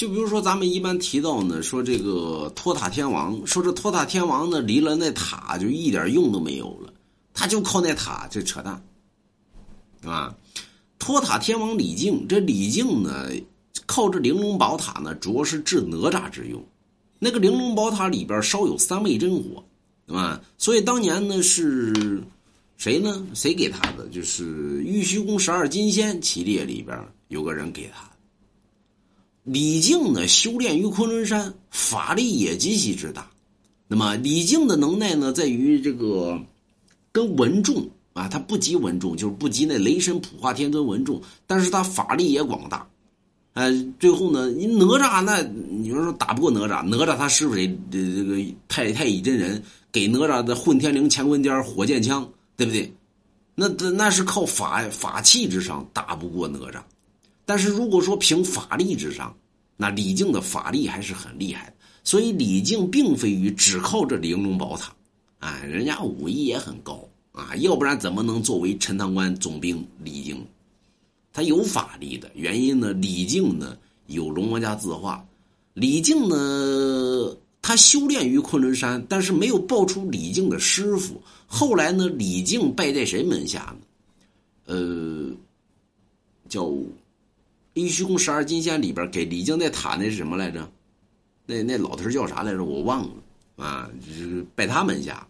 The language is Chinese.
就比如说咱们一般提到呢，说这个托塔天王，说这托塔天王呢离了那塔就一点用都没有了，他就靠那塔，这扯淡，啊！托塔天王李靖，这李靖呢靠这玲珑宝塔呢，主要是治哪吒之用。那个玲珑宝塔里边烧有三昧真火，啊？所以当年呢是谁呢？谁给他的？就是玉虚宫十二金仙其列里边有个人给他。李靖呢，修炼于昆仑山，法力也极其之大。那么李靖的能耐呢，在于这个跟文仲啊，他不及文仲，就是不及那雷神普化天尊文仲，但是他法力也广大。哎，最后呢，你哪吒那，你说说打不过哪吒，哪吒他师傅这这个太太乙真人给哪吒的混天绫乾坤尖火箭枪，对不对？那那是靠法法器之上打不过哪吒。但是如果说凭法力之上，那李靖的法力还是很厉害的。所以李靖并非于只靠这玲珑宝塔，啊，人家武艺也很高啊，要不然怎么能作为陈塘关总兵？李靖，他有法力的原因呢？李靖呢有龙王家字画，李靖呢他修炼于昆仑山，但是没有报出李靖的师傅。后来呢，李靖拜在谁门下呢？呃，叫。玉虚宫十二金仙里边给李靖那塔那是什么来着？那那老头叫啥来着？我忘了啊，就是拜他门下。